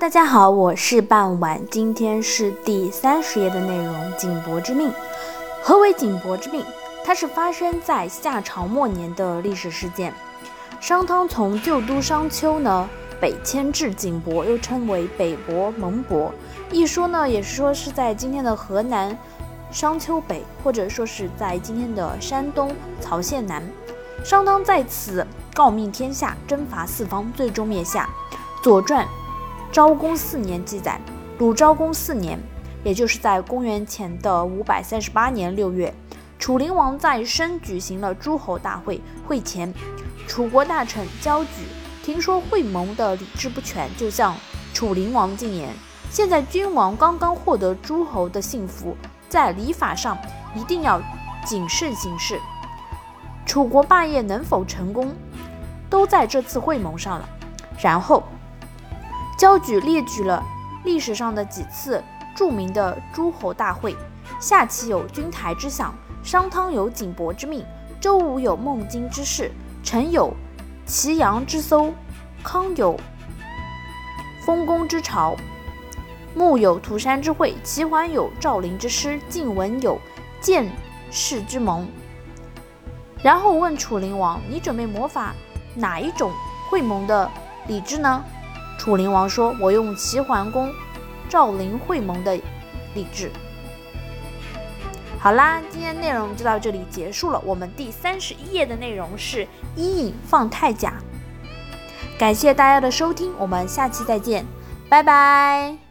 大家好，我是傍晚，今天是第三十页的内容。景伯之命，何为景伯之命？它是发生在夏朝末年的历史事件。商汤从旧都商丘呢北迁至景伯，又称为北伯、蒙伯。一说呢，也是说是在今天的河南商丘北，或者说是在今天的山东曹县南。商汤在此告命天下，征伐四方，最终灭夏。《左传》。昭公四年记载，鲁昭公四年，也就是在公元前的五百三十八年六月，楚灵王在申举行了诸侯大会。会前，楚国大臣焦举听说会盟的礼制不全，就向楚灵王进言：现在君王刚刚获得诸侯的幸福，在礼法上一定要谨慎行事。楚国霸业能否成功，都在这次会盟上了。然后。焦举列举了历史上的几次著名的诸侯大会：夏启有君台之相，商汤有景伯之命，周武有孟津之事，陈有祁阳之搜，康有丰功之朝，穆有涂山之会，齐桓有赵灵之师，晋文有建世之盟。然后问楚灵王：“你准备模仿哪一种会盟的礼制呢？”楚灵王说：“我用齐桓公、赵灵会盟的礼制。”好啦，今天内容就到这里结束了。我们第三十一页的内容是伊尹放太甲。感谢大家的收听，我们下期再见，拜拜。